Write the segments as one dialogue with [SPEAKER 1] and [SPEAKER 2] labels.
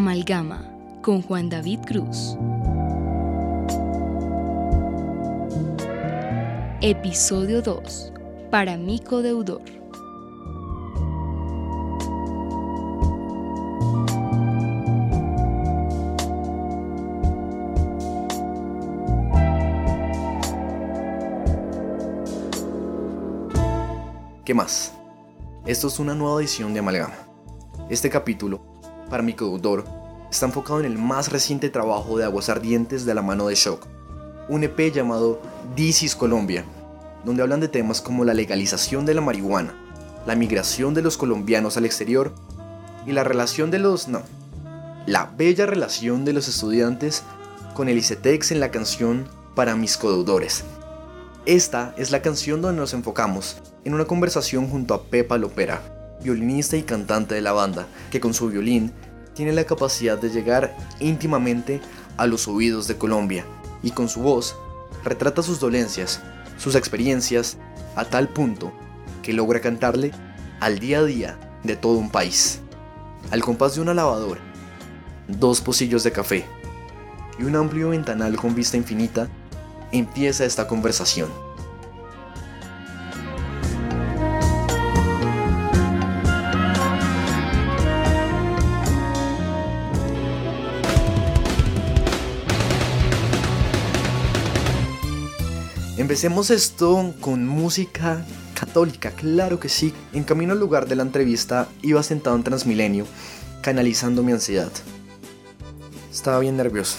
[SPEAKER 1] Amalgama con Juan David Cruz. Episodio 2. Para Mico Deudor.
[SPEAKER 2] ¿Qué más? Esto es una nueva edición de Amalgama. Este capítulo, para mi deudor, está enfocado en el más reciente trabajo de Aguas Ardientes de la mano de Shock, un EP llamado This Colombia, donde hablan de temas como la legalización de la marihuana, la migración de los colombianos al exterior y la relación de los... no, la bella relación de los estudiantes con el ICETEX en la canción Para mis codeudores. Esta es la canción donde nos enfocamos en una conversación junto a Pepa Lopera, violinista y cantante de la banda, que con su violín tiene la capacidad de llegar íntimamente a los oídos de Colombia y con su voz retrata sus dolencias, sus experiencias, a tal punto que logra cantarle al día a día de todo un país. Al compás de una lavadora, dos pocillos de café y un amplio ventanal con vista infinita, empieza esta conversación. Empecemos esto con música católica, claro que sí. En camino al lugar de la entrevista iba sentado en Transmilenio, canalizando mi ansiedad. Estaba bien nervioso.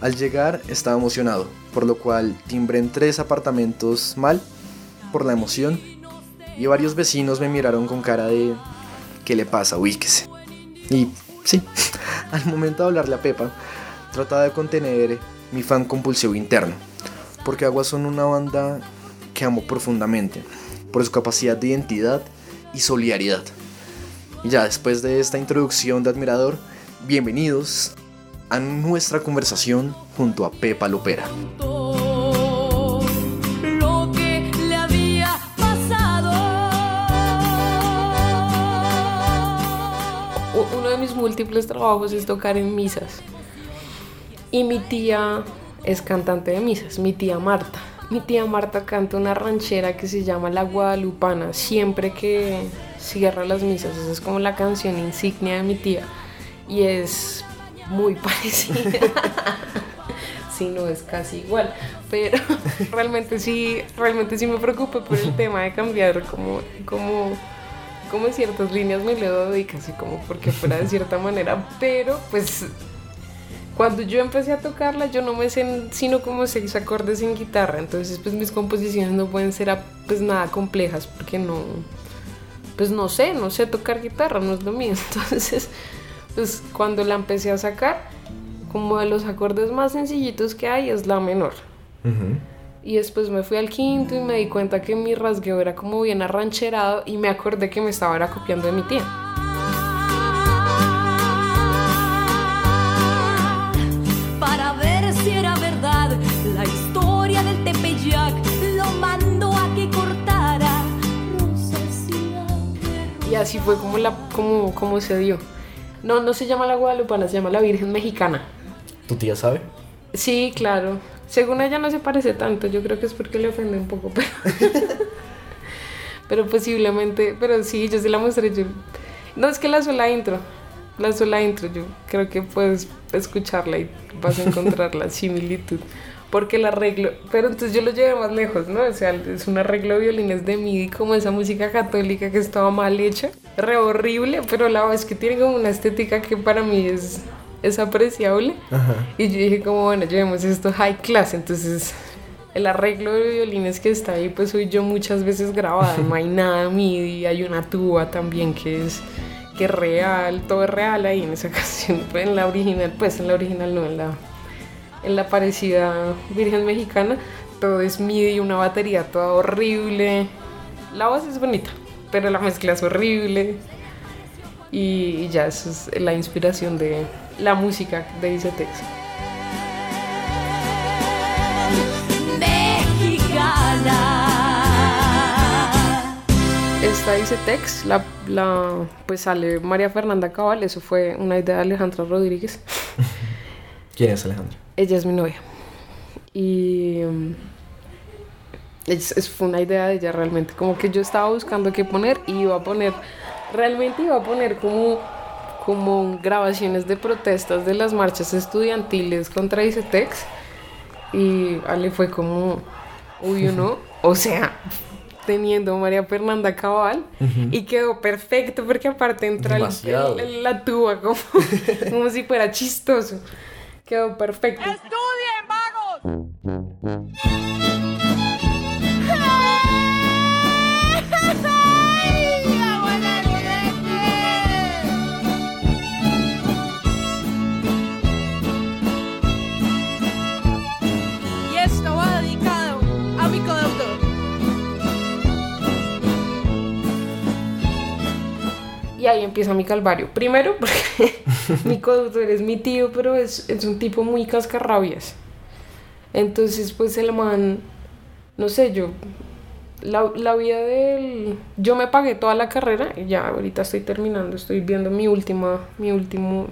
[SPEAKER 2] Al llegar estaba emocionado, por lo cual timbré en tres apartamentos mal por la emoción y varios vecinos me miraron con cara de ¿qué le pasa? Ubíquese. Y sí, al momento de hablarle a Pepa, trataba de contener mi fan compulsivo interno porque Aguas son una banda que amo profundamente, por su capacidad de identidad y solidaridad. Y ya después de esta introducción de admirador, bienvenidos a nuestra conversación junto a Pepa Lopera.
[SPEAKER 3] Uno de mis múltiples trabajos es tocar en misas. Y mi tía es cantante de misas, mi tía Marta. Mi tía Marta canta una ranchera que se llama La Guadalupana, siempre que cierra las misas. Esa es como la canción insignia de mi tía. Y es muy parecida. si no es casi igual. Pero realmente sí, realmente sí me preocupa por el tema de cambiar como, como, como ciertas líneas melódicas y como porque fuera de cierta manera. Pero pues cuando yo empecé a tocarla, yo no me sé sino como seis acordes en guitarra, entonces pues mis composiciones no pueden ser pues nada complejas porque no, pues no sé, no sé tocar guitarra, no es lo mío. Entonces, pues cuando la empecé a sacar, como de los acordes más sencillitos que hay es la menor. Y después me fui al quinto y me di cuenta que mi rasgueo era como bien arrancherado y me acordé que me estaba copiando de mi tía. Así fue como, la, como, como se dio. No, no se llama la Guadalupana, se llama la Virgen Mexicana.
[SPEAKER 2] ¿Tu tía sabe?
[SPEAKER 3] Sí, claro. Según ella no se parece tanto, yo creo que es porque le ofende un poco, pero, pero posiblemente, pero sí, yo se la mostré. Yo, no es que la sola intro, la sola intro, yo creo que puedes escucharla y vas a encontrar la similitud porque el arreglo, pero entonces yo lo llevé más lejos, ¿no? O sea, es un arreglo de violines de MIDI como esa música católica que estaba mal hecha, re horrible, pero la verdad es que tiene como una estética que para mí es, es apreciable. Y yo dije como, bueno, llevemos esto high class, entonces el arreglo de violines que está ahí, pues soy yo muchas veces grabada, no hay nada MIDI, hay una tuba también que es que es real, todo es real ahí en esa canción, en la original, pues en la original no, en la en la parecida Virgen Mexicana, todo es MIDI, una batería toda horrible. La voz es bonita, pero la mezcla es horrible. Y, ya, esa es la inspiración de la música de Icetex. esta Icetex, la, la, pues sale María Fernanda Cabal, eso fue una idea de Alejandra Rodríguez.
[SPEAKER 2] ¿Quién es Alejandra?
[SPEAKER 3] Ella es mi novia. Y um, es, es- fue una idea de ella realmente, como que yo estaba buscando qué poner y iba a poner, realmente iba a poner como, como grabaciones de protestas de las marchas estudiantiles contra Icetex. Y Ale fue como, uy, ¿no? O sea, teniendo María Fernanda Cabal y quedó perfecto porque aparte entra el- el- la tuba como, como si fuera chistoso. Quedó perfecto.
[SPEAKER 4] ¡Estudien, vagos! Y
[SPEAKER 3] ahí empieza mi calvario. Primero, porque mi codeudor es mi tío, pero es, es un tipo muy cascarrabias. Entonces, pues el man, no sé, yo, la, la vida del... Yo me pagué toda la carrera y ya ahorita estoy terminando, estoy viendo mi última, mi último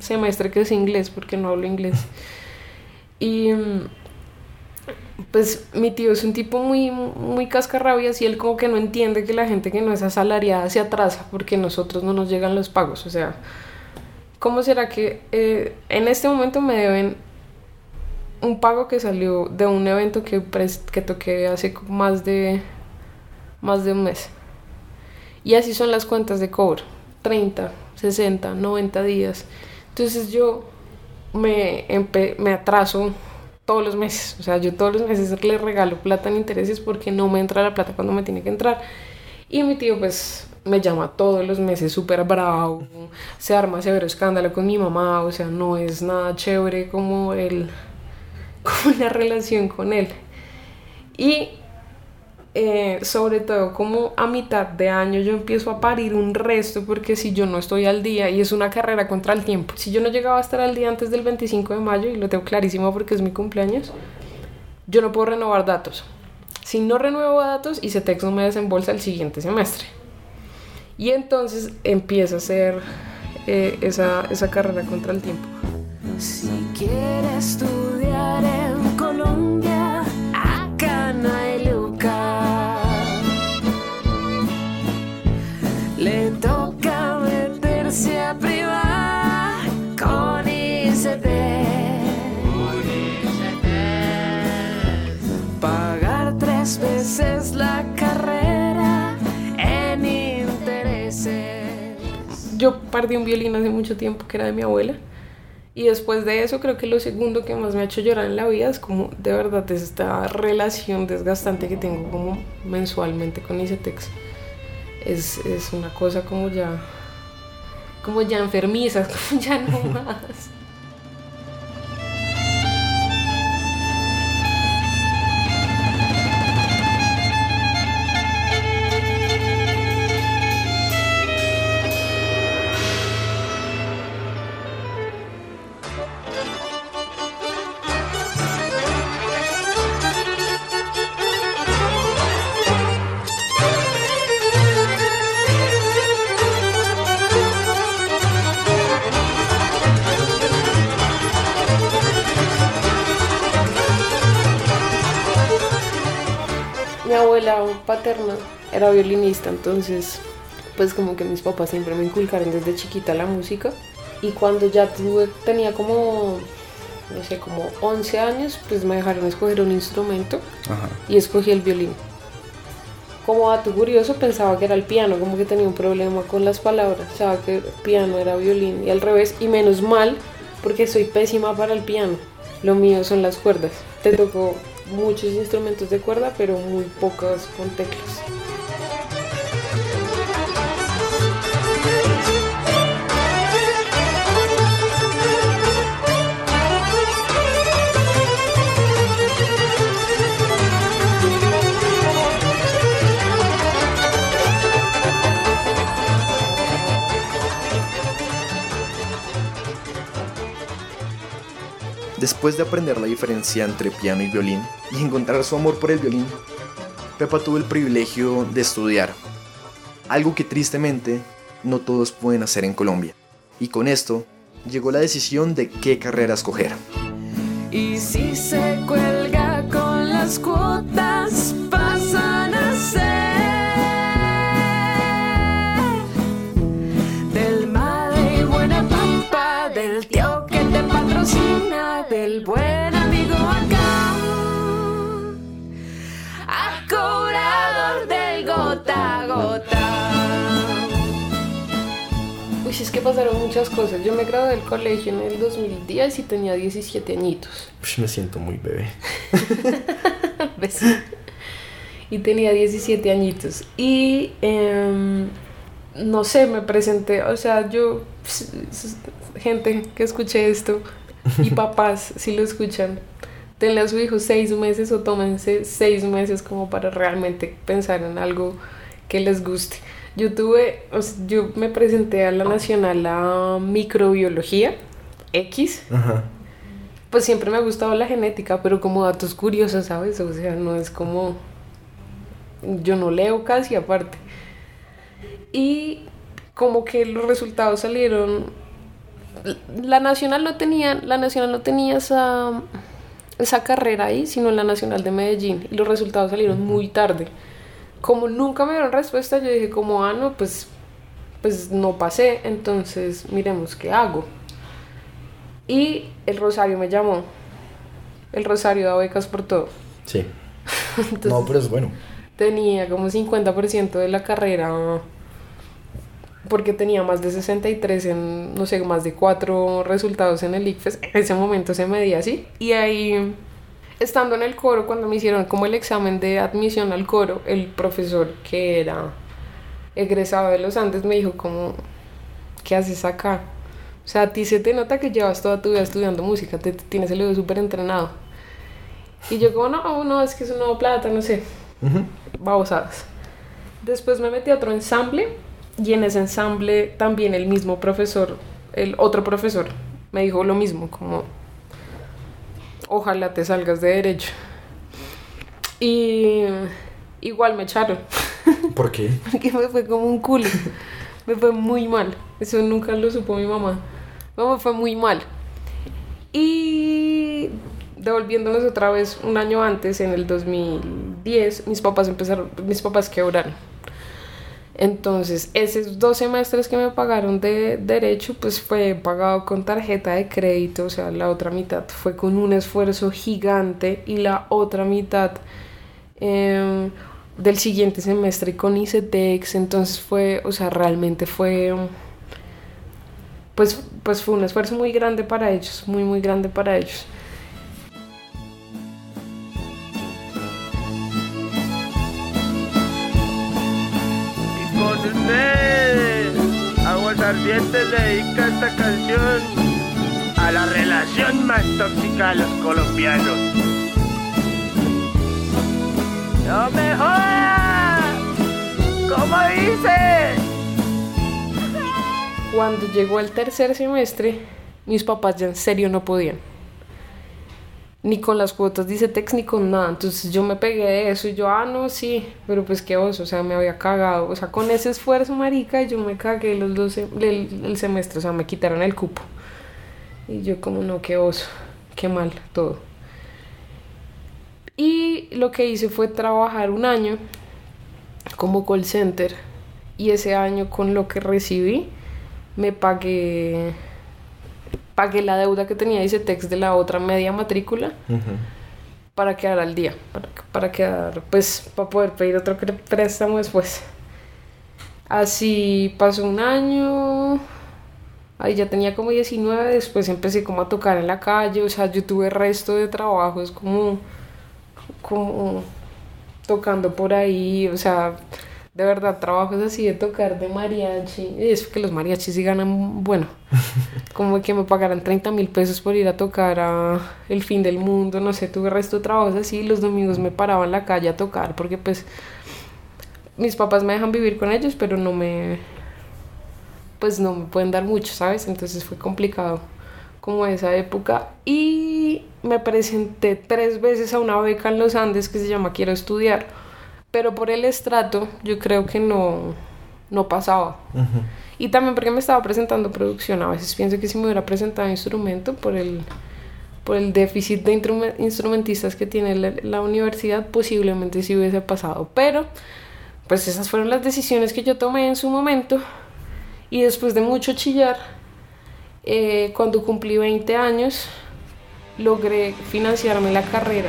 [SPEAKER 3] semestre que es inglés, porque no hablo inglés. Y mm, pues mi tío es un tipo muy, muy cascarrabias y él como que no entiende que la gente que no es asalariada se atrasa porque nosotros no nos llegan los pagos. O sea, ¿cómo será que eh, en este momento me deben un pago que salió de un evento que, que toqué hace más de, más de un mes? Y así son las cuentas de cobro, 30, 60, 90 días. Entonces yo me, me atraso todos los meses. O sea, yo todos los meses le regalo plata en intereses porque no me entra la plata cuando me tiene que entrar. Y mi tío pues me llama todos los meses súper bravo, se arma severo escándalo con mi mamá, o sea, no es nada chévere como el como la relación con él. Y eh, sobre todo como a mitad de año yo empiezo a parir un resto porque si yo no estoy al día y es una carrera contra el tiempo, si yo no llegaba a estar al día antes del 25 de mayo y lo tengo clarísimo porque es mi cumpleaños, yo no puedo renovar datos. Si no renuevo datos, ICETEX no me desembolsa el siguiente semestre. Y entonces empieza a hacer eh, esa, esa carrera contra el tiempo.
[SPEAKER 5] Si quiere estudiar
[SPEAKER 3] Yo perdí un violín hace mucho tiempo que era de mi abuela. Y después de eso creo que lo segundo que más me ha hecho llorar en la vida es como de verdad es esta relación desgastante que tengo como mensualmente con Icetex. Es, es una cosa como ya, como ya enfermiza, como ya no más. Paterna era violinista, entonces pues como que mis papás siempre me inculcaron desde chiquita la música y cuando ya tuve, tenía como, no sé, como 11 años, pues me dejaron escoger un instrumento
[SPEAKER 2] Ajá.
[SPEAKER 3] y escogí el violín. Como dato curioso pensaba que era el piano, como que tenía un problema con las palabras, pensaba que piano era violín y al revés, y menos mal porque soy pésima para el piano, lo mío son las cuerdas. Te tocó muchos instrumentos de cuerda, pero muy pocos con teclas.
[SPEAKER 2] Después de aprender la diferencia entre piano y violín y encontrar su amor por el violín, Pepa tuvo el privilegio de estudiar algo que tristemente no todos pueden hacer en Colombia. Y con esto llegó la decisión de qué carrera escoger.
[SPEAKER 5] Y si se cuelga con las cuotas,
[SPEAKER 3] Uy, es que pasaron muchas cosas. Yo me gradué del colegio en el 2010 y tenía 17 añitos.
[SPEAKER 2] Ush, me siento muy bebé.
[SPEAKER 3] ¿Ves? Y tenía 17 añitos. Y em, no sé, me presenté, o sea, yo, gente que escuche esto y papás, si lo escuchan, denle a su hijo seis meses o tómense seis meses como para realmente pensar en algo que les guste. Yo tuve, o sea, yo me presenté a la Nacional a Microbiología X
[SPEAKER 2] Ajá.
[SPEAKER 3] pues siempre me ha gustado la genética, pero como datos curiosos, ¿sabes? O sea, no es como... Yo no leo casi aparte. Y como que los resultados salieron... La nacional no tenía, la nacional no tenía esa, esa carrera ahí, sino en la nacional de Medellín. Y los resultados salieron muy tarde. Como nunca me dieron respuesta, yo dije como, ah, no, pues, pues no pasé, entonces miremos qué hago. Y el Rosario me llamó. El Rosario da becas por todo.
[SPEAKER 2] Sí.
[SPEAKER 3] Entonces,
[SPEAKER 2] No, pero es bueno.
[SPEAKER 3] tenía como 50% de la carrera porque tenía más de 63 en, no sé, más de 4 resultados en el ICFES. En ese momento se medía así. Y ahí, estando en el coro, cuando me hicieron como el examen de admisión al coro, el profesor que era egresado de los Andes me dijo como, ¿qué haces acá? O sea, a ti se te nota que llevas toda tu vida estudiando música, te, te tienes el oído súper entrenado. Y yo como, no, no, es que es una plata, no sé babosadas. Después me metí a otro ensamble y en ese ensamble también el mismo profesor, el otro profesor, me dijo lo mismo, como ojalá te salgas de derecho. Y igual me echaron,
[SPEAKER 2] ¿Por qué?
[SPEAKER 3] porque me fue como un culo. Me fue muy mal. Eso nunca lo supo mi mamá. No, me fue muy mal. Y devolviéndonos otra vez un año antes, en el 2010, mis papás empezaron, mis papás quebraron. Entonces, esos dos semestres que me pagaron de derecho, pues fue pagado con tarjeta de crédito, o sea, la otra mitad fue con un esfuerzo gigante y la otra mitad em, del siguiente semestre con ICETEX, entonces fue, o sea, realmente fue, pues, pues fue un esfuerzo muy grande para ellos, muy, muy grande para ellos.
[SPEAKER 6] Ustedes, Aguas Ardientes dedica esta canción a la relación más tóxica de los colombianos. ¡No me jodas! ¿Cómo dices?
[SPEAKER 3] Cuando llegó el tercer semestre, mis papás ya en serio no podían. Ni con las cuotas de ICETEX ni con nada. Entonces yo me pegué de eso y yo, ah, no, sí, pero pues qué oso, o sea, me había cagado. O sea, con ese esfuerzo, marica, yo me cagué los dos, el, el semestre, o sea, me quitaron el cupo. Y yo como, no, qué oso, qué mal, todo. Y lo que hice fue trabajar un año como call center. Y ese año con lo que recibí, me pagué pagué la deuda que tenía ICETEX de la otra media matrícula para quedar al día, para, para quedar, pues, para poder pedir otro préstamo después. Así pasó un año, ahí ya tenía como 19, después empecé como a tocar en la calle, o sea, yo tuve resto de trabajos como, como tocando por ahí, o sea, de verdad, trabajos así de tocar de mariachi. Y es que los mariachis sí ganan, bueno, como que me pagaran 30 mil pesos por ir a tocar a El Fin del Mundo, no sé, tuve resto de trabajos así. Los domingos me paraba en la calle a tocar porque pues mis papás me dejan vivir con ellos, pero no me, pues no me pueden dar mucho, ¿sabes? Entonces fue complicado como esa época. Y me presenté tres veces a una beca en los Andes que se llama Quiero Estudiar pero por el estrato yo creo que no, no pasaba. Y también porque me estaba presentando producción. A veces pienso que si me hubiera presentado instrumento por el, por el déficit de instrume- instrumentistas que tiene la, la universidad, posiblemente sí hubiese pasado. Pero, pues esas fueron las decisiones que yo tomé en su momento. Y después de mucho chillar, eh, cuando cumplí 20 años, logré financiarme la carrera.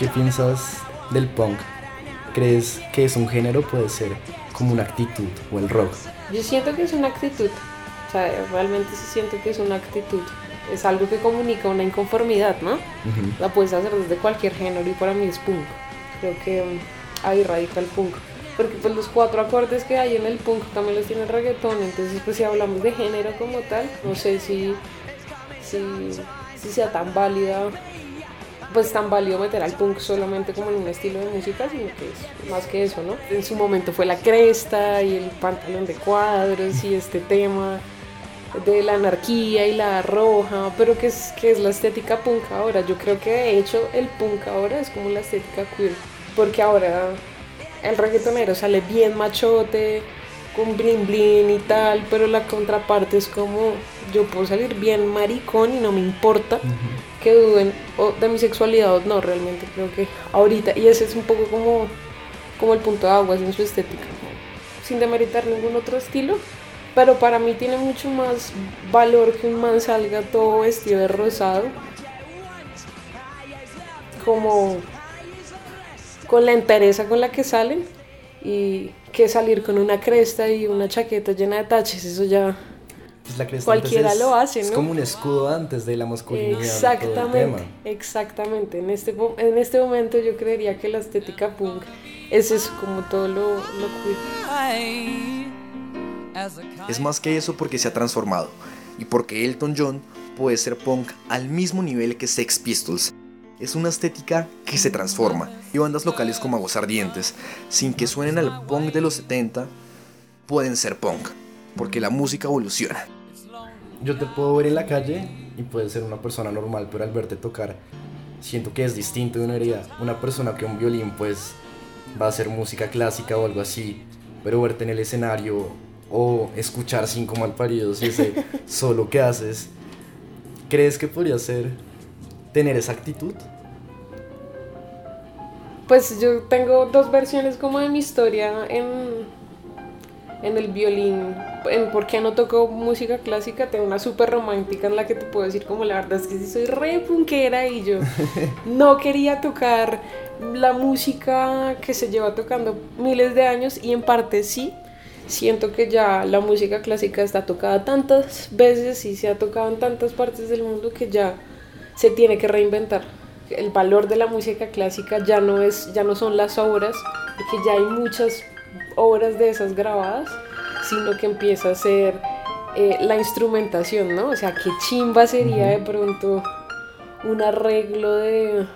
[SPEAKER 7] ¿Qué piensas del punk? ¿Crees que es un género? Puede ser como una actitud o el rock.
[SPEAKER 3] Yo siento que es una actitud, o sea, realmente sí siento que es una actitud. Es algo que comunica una inconformidad, ¿no? La puedes hacer desde cualquier género y para mí es punk. Creo que mm, ahí radica el punk. Porque pues los cuatro acordes que hay en el punk también los tiene el reggaetón, entonces pues si hablamos de género como tal, no sé si, si, si sea tan válida, pues tan válido meter al punk solamente como en un estilo de música, sino que es más que eso, ¿no? En su momento fue la cresta y el pantalón de cuadros y este tema de la anarquía y la roja, pero que es, que es la estética punk ahora. Yo creo que de hecho el punk ahora es como la estética queer, porque ahora el reggaetonero sale bien machote, con blin blin y tal, pero la contraparte es como yo puedo salir bien maricón y no me importa que duden o de mi sexualidad o no, realmente creo que ahorita, y ese es un poco como, como el punto de aguas en su estética, sin demeritar ningún otro estilo, pero para mí tiene mucho más valor que un man salga todo vestido de rosado, como con la entereza con la que salen y que salir con una cresta y una chaqueta llena de taches, eso ya
[SPEAKER 7] Pues la cresta
[SPEAKER 3] Cualquiera
[SPEAKER 7] es-
[SPEAKER 3] lo hace,
[SPEAKER 7] Es
[SPEAKER 3] ¿no?
[SPEAKER 7] como un escudo antes de la masculinidad. de todo el
[SPEAKER 3] Exactamente,
[SPEAKER 7] tema.
[SPEAKER 3] exactamente. En este, en este momento yo creería que la estética punk es eso, como todo lo, lo queer.
[SPEAKER 2] Es más que eso porque se ha transformado y porque Elton John puede ser punk al mismo nivel que Sex Pistols. Es una estética que se transforma y bandas locales como Aguasardientes, sin que suenen al punk de los 70, pueden ser punk, porque la música evoluciona.
[SPEAKER 7] Yo te puedo ver en la calle y puedes ser una persona normal, pero al verte tocar, siento que es distinto de una herida. Una persona que un violín, pues, va a hacer música clásica o algo así, pero verte en el escenario o escuchar cinco malparidos y ese solo que haces, ¿crees que podría ser tener esa actitud?
[SPEAKER 3] Pues yo tengo dos versiones como de mi historia en, en el violín. En por qué no toco música clásica, tengo una súper romántica en la que te puedo decir como la verdad es que sí soy re punkera y yo no quería tocar la música que se lleva tocando miles de años y en parte sí. Siento que ya la música clásica está tocada tantas veces y se ha tocado en tantas partes del mundo que ya se tiene que reinventar. El valor de la música clásica ya no es, ya no son las obras, porque ya hay muchas obras de esas grabadas, sino que empieza a ser eh, la instrumentación, ¿no? O sea, qué chimba sería de pronto un arreglo de,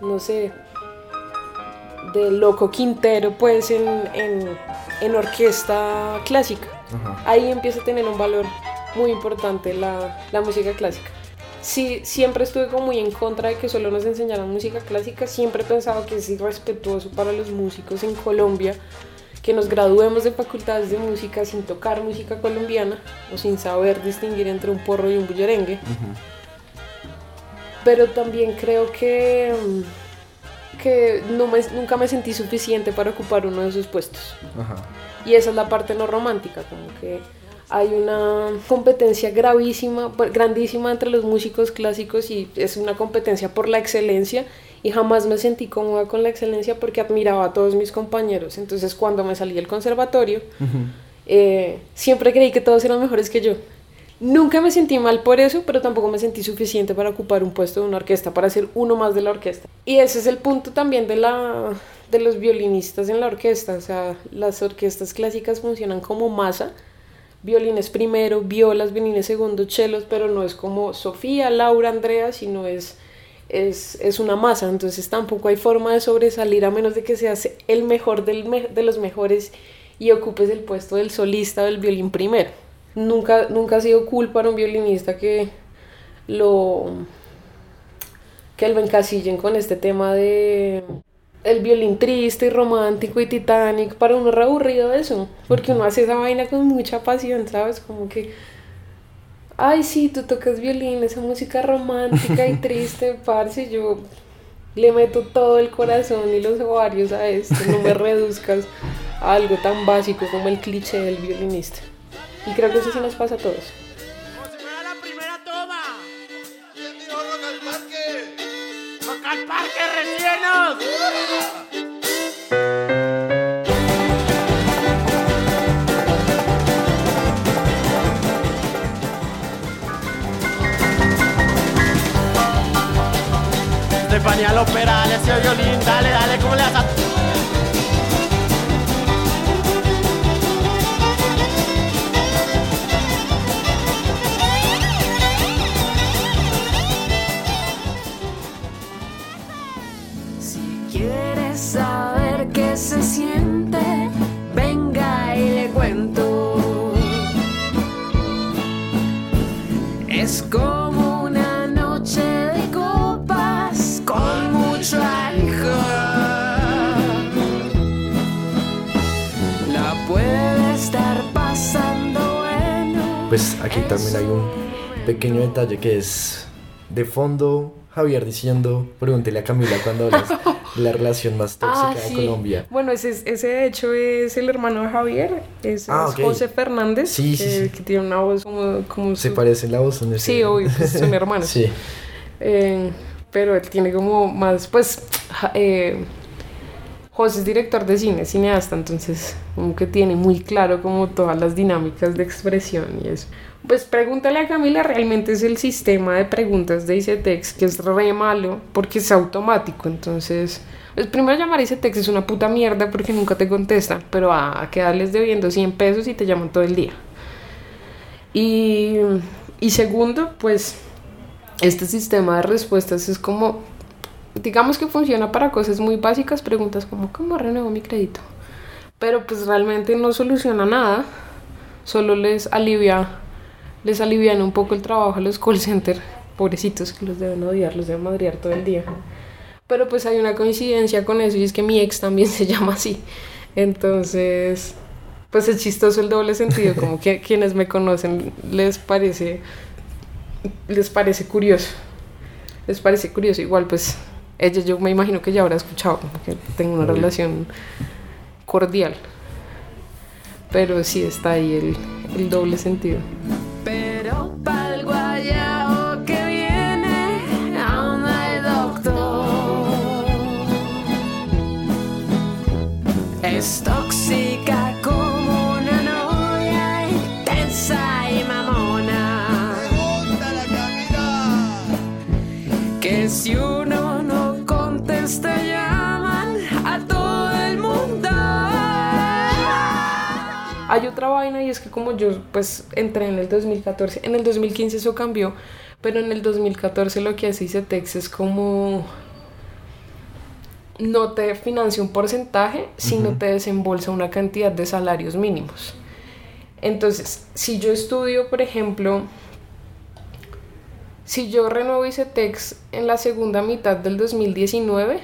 [SPEAKER 3] no sé, de Loco Quintero, pues en, en, en orquesta clásica.
[SPEAKER 7] Ajá.
[SPEAKER 3] Ahí empieza a tener un valor muy importante la, la música clásica. Sí, siempre estuve como muy en contra de que solo nos enseñaran música clásica. Siempre he pensado que es irrespetuoso para los músicos en Colombia que nos graduemos de facultades de música sin tocar música colombiana o sin saber distinguir entre un porro y un bullerengue. Pero también creo que, que no me- nunca me sentí suficiente para ocupar uno de esos puestos.
[SPEAKER 7] Ajá.
[SPEAKER 3] Y esa es la parte no romántica, como que hay una competencia gravísima, pues, grandísima entre los músicos clásicos y es una competencia por la excelencia y jamás me sentí cómoda con la excelencia porque admiraba a todos mis compañeros. Entonces cuando me salí del conservatorio, eh, siempre creí que todos eran mejores que yo. Nunca me sentí mal por eso, pero tampoco me sentí suficiente para ocupar un puesto de una orquesta, para ser uno más de la orquesta. Y ese es el punto también de, la, de los violinistas en la orquesta. O sea, las orquestas clásicas funcionan como masa. Violines primero, violas, violines segundo, chelos, pero no es como Sofía, Laura, Andrea, sino es es, es una masa, entonces tampoco hay forma de sobresalir a menos de que seas el mejor del de los mejores y ocupes el puesto del solista del violín primero. Nunca, nunca ha sido cool para un violinista que lo que lo encasillen con este tema de el violín triste y romántico y Titanic para uno es re aburrido eso porque uno hace esa vaina con mucha pasión sabes como que ay sí tú tocas violín esa música romántica y triste parce yo le meto todo el corazón y los ovarios a esto no me reduzcas a algo tan básico como el cliché del violinista. Y creo que eso sí nos pasa a todos
[SPEAKER 6] Estefania Lopera, le ese violín, dale, dale, ¿cómo le haces?
[SPEAKER 5] Si quieres saber qué se siente, venga y le cuento. Es como
[SPEAKER 7] Pues aquí también hay un pequeño detalle que es de fondo Javier diciendo, pregúntele a Camila cuando hablas de la relación más tóxica
[SPEAKER 3] Ah,
[SPEAKER 7] de
[SPEAKER 3] sí.
[SPEAKER 7] Colombia.
[SPEAKER 3] Bueno, ese, es- ese de hecho es el hermano de Javier,
[SPEAKER 7] Ah,
[SPEAKER 3] es
[SPEAKER 7] ok.
[SPEAKER 3] José Fernández,
[SPEAKER 7] Sí, sí,
[SPEAKER 3] que,
[SPEAKER 7] sí.
[SPEAKER 3] que tiene una voz como, como
[SPEAKER 7] Se
[SPEAKER 3] su-
[SPEAKER 7] parece la voz en ese...
[SPEAKER 3] Sí, obvio, pues son hermanos.
[SPEAKER 7] sí.
[SPEAKER 3] Eh, pero él tiene como más, pues, eh, José es director de cine, cineasta, entonces como que tiene muy claro como todas las dinámicas de expresión y eso. Pues pregúntale a Camila, realmente es el sistema de preguntas de ICETEX que es re malo porque es automático, entonces... Pues primero llamar a ICETEX es una puta mierda porque nunca te contestan, pero a, a quedarles debiendo 100 pesos y te llaman todo el día. Y, y segundo, pues este sistema de respuestas es como, digamos que funciona para cosas muy básicas, preguntas como, ¿cómo renuevo mi crédito? Pero pues realmente no soluciona nada, solo les alivia, les alivian un poco el trabajo a los call center, pobrecitos que los deben odiar, los deben madrear todo el día. Pero pues hay una coincidencia con eso y es que mi ex también se llama así. Entonces, pues es chistoso el doble sentido, como que quienes me conocen les parece les parece curioso. Les parece curioso. Igual, pues, ella yo me imagino que ya habrá escuchado, como que tengo una
[SPEAKER 7] Obvio.
[SPEAKER 3] relación cordial. Pero sí está ahí el, el doble sentido.
[SPEAKER 5] Pero pa'l guayao que viene, aún hay doctor. Es tóxica como una novia, intensa y mamona. Que si uno
[SPEAKER 3] otra vaina y es que como yo pues entré en el 2014, en el 2015 eso cambió, pero en el 2014 lo que hace ICETEX es como no te financia un porcentaje, sino te desembolsa una cantidad de salarios mínimos. Entonces, si yo estudio, por ejemplo, si yo renuevo ICETEX en la segunda mitad del 2019,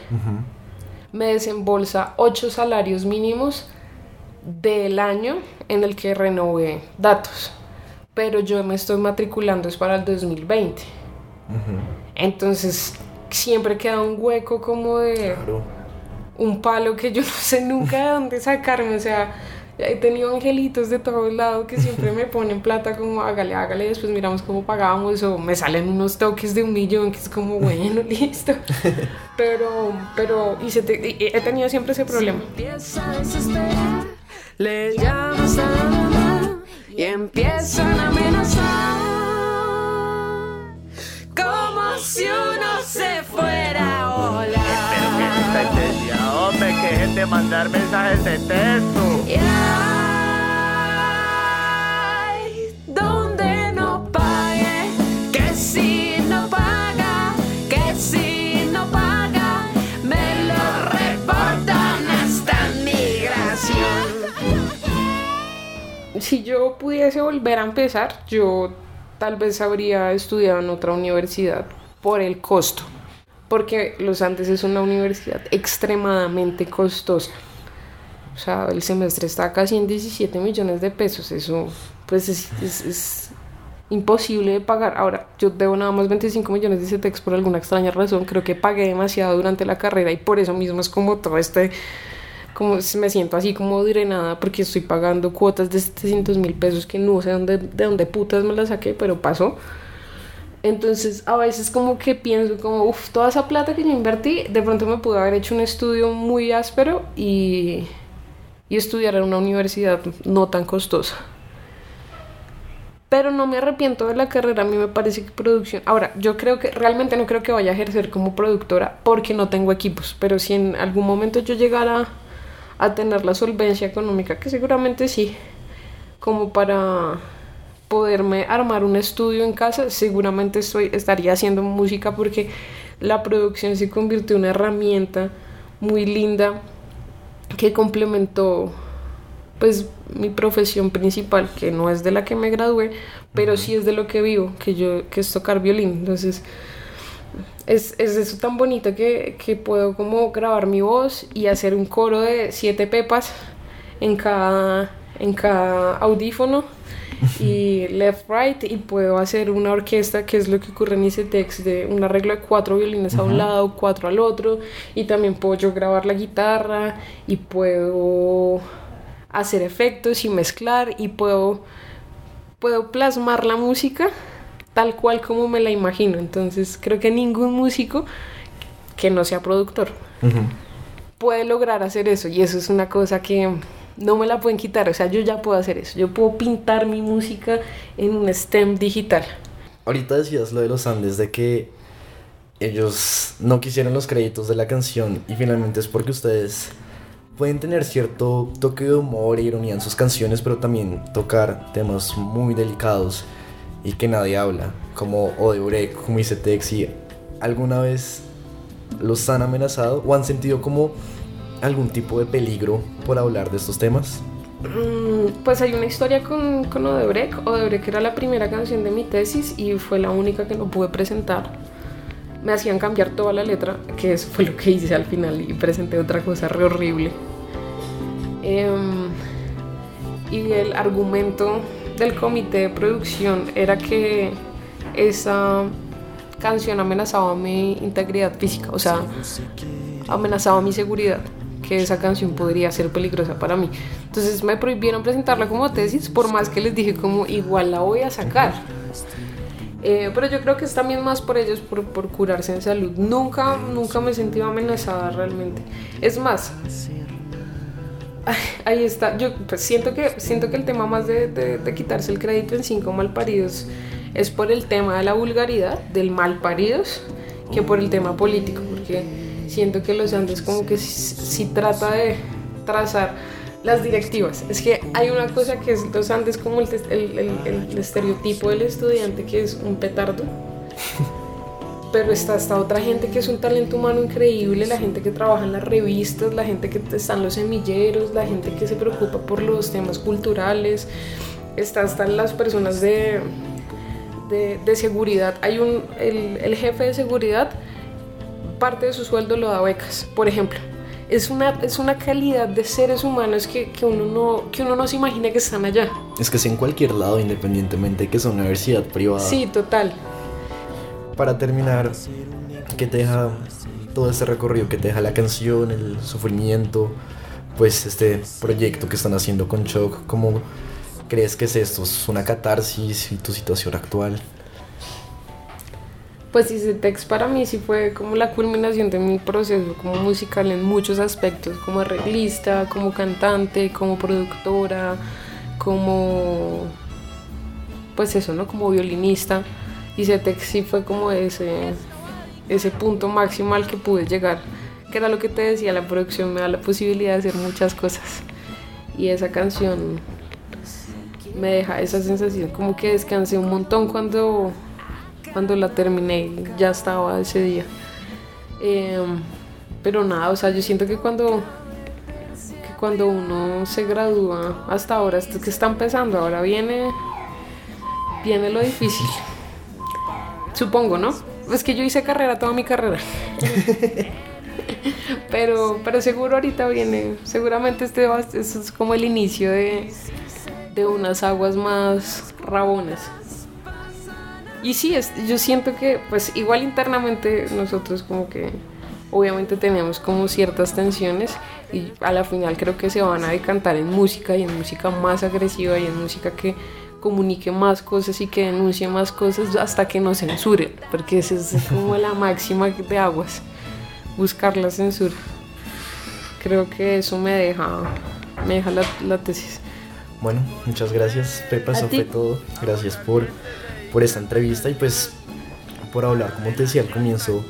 [SPEAKER 3] me desembolsa 8 salarios mínimos del año en el que renové datos. Pero yo me estoy matriculando es para el 2020. Entonces siempre queda un hueco como de
[SPEAKER 7] Claro.
[SPEAKER 3] un palo que yo no sé nunca de dónde sacarme. O sea, he tenido angelitos de todos lados que siempre me ponen plata como hágale, hágale, después miramos cómo pagamos o me salen unos toques de un millón que es como bueno, listo. Pero, pero, y se te- y he tenido siempre ese problema.
[SPEAKER 5] empieza a desesperar, le llamas a la mamá y empiezan a amenazar. Como si uno se fuera a
[SPEAKER 6] Pero que es esta
[SPEAKER 5] volar.
[SPEAKER 6] hombre, que dejen de mandar mensajes de texto.
[SPEAKER 5] Y si
[SPEAKER 3] yo pudiese volver a empezar, yo tal vez habría estudiado en otra universidad por el costo. Porque Los Andes es una universidad extremadamente costosa. O sea, el semestre está casi en 17 millones de pesos. Eso, pues, es, imposible de pagar. Ahora, yo debo nada más 25 millones de CETEX por alguna extraña razón. Creo que pagué demasiado durante la carrera y por eso mismo es como todo este como me siento así como drenada porque estoy pagando cuotas de 700 mil pesos que no sé dónde, de dónde putas me las saqué, pero pasó. Entonces a veces como que pienso como, uff, toda esa plata que yo invertí, de pronto me pude haber hecho un estudio muy áspero y, y estudiar en una universidad no tan costosa. Pero no me arrepiento de la carrera, a mí me parece que producción... Ahora, yo creo que realmente no creo que vaya a ejercer como productora porque no tengo equipos, pero si en algún momento yo llegara a tener la solvencia económica, que seguramente sí, como para poderme armar un estudio en casa, seguramente estoy, estaría haciendo música porque la producción se convirtió en una herramienta muy linda que complementó pues mi profesión principal, que no es de la que me gradué, pero sí es de lo que vivo, que yo que es tocar violín. Entonces, es, es eso tan bonito que, que puedo como grabar mi voz y hacer un coro de siete pepas en cada, en cada audífono y left right y puedo hacer una orquesta que es lo que ocurre en ese text de un arreglo de cuatro violines a un lado, cuatro al otro y también puedo yo grabar la guitarra y puedo hacer efectos y mezclar y puedo puedo plasmar la música tal cual como me la imagino. Entonces creo que ningún músico que no sea productor puede lograr hacer eso. Y eso es una cosa que no me la pueden quitar. O sea, yo ya puedo hacer eso. Yo puedo pintar mi música en un stem digital.
[SPEAKER 7] Ahorita decías lo de los Andes, de que ellos no quisieron los créditos de la canción y finalmente es porque ustedes pueden tener cierto toque de humor e ironía en sus canciones, pero también tocar temas muy delicados y que nadie habla, como Odebrecht, como dice Texi. ¿Alguna vez los han amenazado o han sentido como algún tipo de peligro por hablar de estos temas?
[SPEAKER 3] Mm, Pues hay una historia con, con Odebrecht. Odebrecht era la primera canción de mi tesis y fue la única que no pude presentar. Me hacían cambiar toda la letra, que eso fue lo que hice al final y presenté otra cosa re horrible. Em, y el argumento del comité de producción era que esa canción amenazaba mi integridad física, o sea, amenazaba mi seguridad, que esa canción podría ser peligrosa para mí. Entonces me prohibieron presentarla como tesis, por más que les dije como igual la voy a sacar. Eh, pero yo creo que es también más por ellos, por, por curarse en salud. Nunca, nunca me sentido amenazada realmente. Es más, ahí está. Yo pues, siento, que, siento que el tema más de, quitarse el crédito en cinco malparidos es por el tema de la vulgaridad, del malparidos, que por el tema político. Porque siento que los Andes como que si, trata de trazar las directivas. Es que hay una cosa que es los Andes como el estereotipo del estudiante que es un petardo. Pero está esta otra gente que es un talento humano increíble, la gente que trabaja en las revistas, la gente que está en los semilleros, la gente que se preocupa por los temas culturales, está, están las personas de, de, de seguridad. Hay un, el, el jefe de seguridad, parte de su sueldo lo da a becas, por ejemplo. Es una, es una calidad de seres humanos que, que, uno no, que uno no se imagina que están allá.
[SPEAKER 7] Es que es en cualquier lado, independientemente de que sea una universidad privada.
[SPEAKER 3] Sí, total.
[SPEAKER 7] Para terminar, ¿qué te deja todo este recorrido? ¿Qué te deja la canción, el sufrimiento? Pues este proyecto que están haciendo con Choc, ¿cómo crees que es esto? ¿Es una catarsis y tu situación actual?
[SPEAKER 3] Pues Tex para mí sí fue como la culminación de mi proceso como musical en muchos aspectos, como arreglista, como cantante, como productora, como pues eso, ¿no? Como violinista. Y Tex sí fue como ese, ese punto máximo al que pude llegar, que era lo que te decía, la producción me da la posibilidad de hacer muchas cosas. Y esa canción me deja esa sensación, como que descansé un montón cuando cuando la terminé ya estaba ese día. Eh, pero nada, o sea, yo siento que cuando, cuando uno se gradúa hasta ahora, esto que está empezando, ahora viene, viene lo difícil. Supongo, ¿no? Es que yo hice carrera, toda mi carrera. pero, pero seguro ahorita viene, seguramente este va- este es como el inicio de, de unas aguas más rabonas. Y sí, es- yo siento que pues igual internamente nosotros como que obviamente tenemos como ciertas tensiones y a la final creo que se van a decantar en música y en música más agresiva y en música que comunique más cosas y que denuncie más cosas hasta que nos censuren, porque esa es como la máxima de aguas, buscar la censura. Creo que eso me deja, me deja la, la tesis.
[SPEAKER 7] Bueno, muchas gracias, Pepa, eso fue todo. Gracias por, por esta entrevista y pues por hablar, como te decía al comienzo,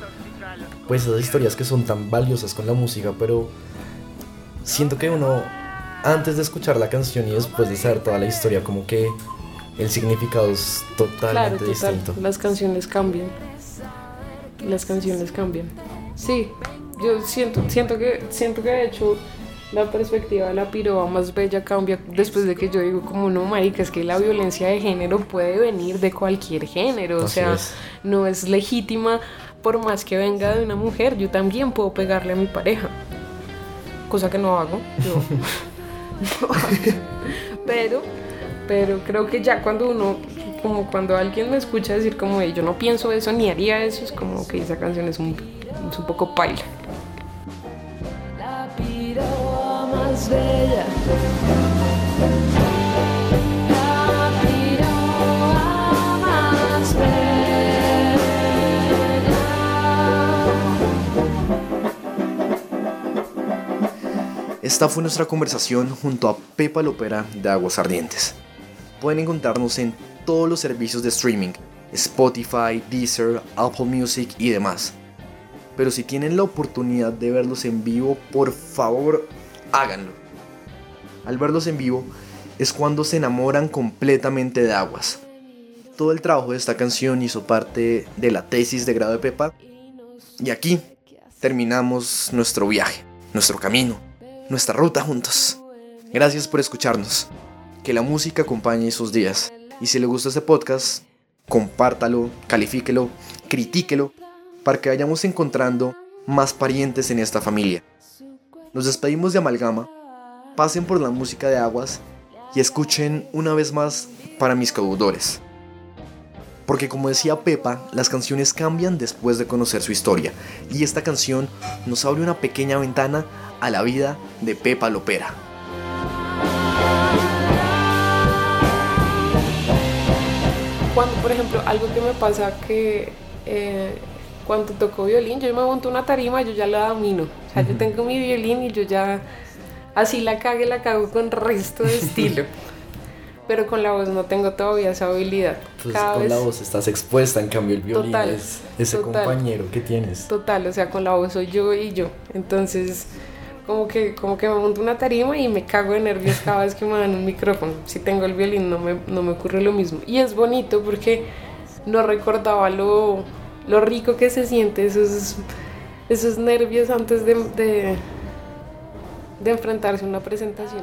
[SPEAKER 7] pues esas historias que son tan valiosas con la música, pero siento que uno, antes de escuchar la canción y después de saber toda la historia, como que el significado es
[SPEAKER 3] Claro,
[SPEAKER 7] totalmente
[SPEAKER 3] total.
[SPEAKER 7] distinto.
[SPEAKER 3] Las canciones cambian. Las canciones cambian. Sí, yo siento, siento que, siento que de hecho la perspectiva de la piroba más bella cambia después de que yo digo como no marica, es que la violencia de género puede venir de cualquier género, o sea,
[SPEAKER 7] es.
[SPEAKER 3] no es legítima por más que venga de una mujer, yo también puedo pegarle a mi pareja. Cosa que no hago. yo no hago. pero pero creo que ya cuando uno como cuando alguien me escucha decir como "Ey, yo no pienso eso ni haría eso es como que esa canción es un, es un poco paila
[SPEAKER 5] La piroa más bella. La piroa más bella.
[SPEAKER 2] Esta fue nuestra conversación junto a Pepa Lopera de Aguas Ardientes. Pueden encontrarnos en todos los servicios de streaming, Spotify, Deezer, Apple Music y demás. Pero si tienen la oportunidad de verlos en vivo, por favor, háganlo. Al verlos en vivo es cuando se enamoran completamente de Aguas. Todo el trabajo de esta canción hizo parte de la tesis de grado de Pepa. Y aquí terminamos nuestro viaje, nuestro camino, nuestra ruta juntos. Gracias por escucharnos. Que la música acompañe sus días. Y si le gusta este podcast, compártalo, califíquelo, critíquelo, para que vayamos encontrando más parientes en esta familia. Nos despedimos de Amalgama. Pasen por la música de Aguas y escuchen una vez más para mis caudores. Porque como decía Pepa, las canciones cambian después de conocer su historia. Y esta canción nos abre una pequeña ventana a la vida de Pepa Lopera.
[SPEAKER 3] Cuando por ejemplo algo que me pasa que eh, cuando toco violín yo me monto una tarima yo ya la domino o sea yo tengo mi violín y yo ya así la cague la cago con resto de estilo pero con la voz no tengo todavía esa habilidad Cada
[SPEAKER 7] con la voz estás expuesta, en cambio el violín
[SPEAKER 3] Total,
[SPEAKER 7] es ese
[SPEAKER 3] total.
[SPEAKER 7] compañero que tienes.
[SPEAKER 3] Total, o sea, con la voz soy yo y yo. Entonces, como que, como que me monto una tarima y me cago de nervios cada vez que me dan un micrófono. Si tengo el violín no me, no me ocurre lo mismo. Y es bonito porque no recordaba lo, lo rico que se siente esos, esos nervios antes de, de, de enfrentarse a una presentación.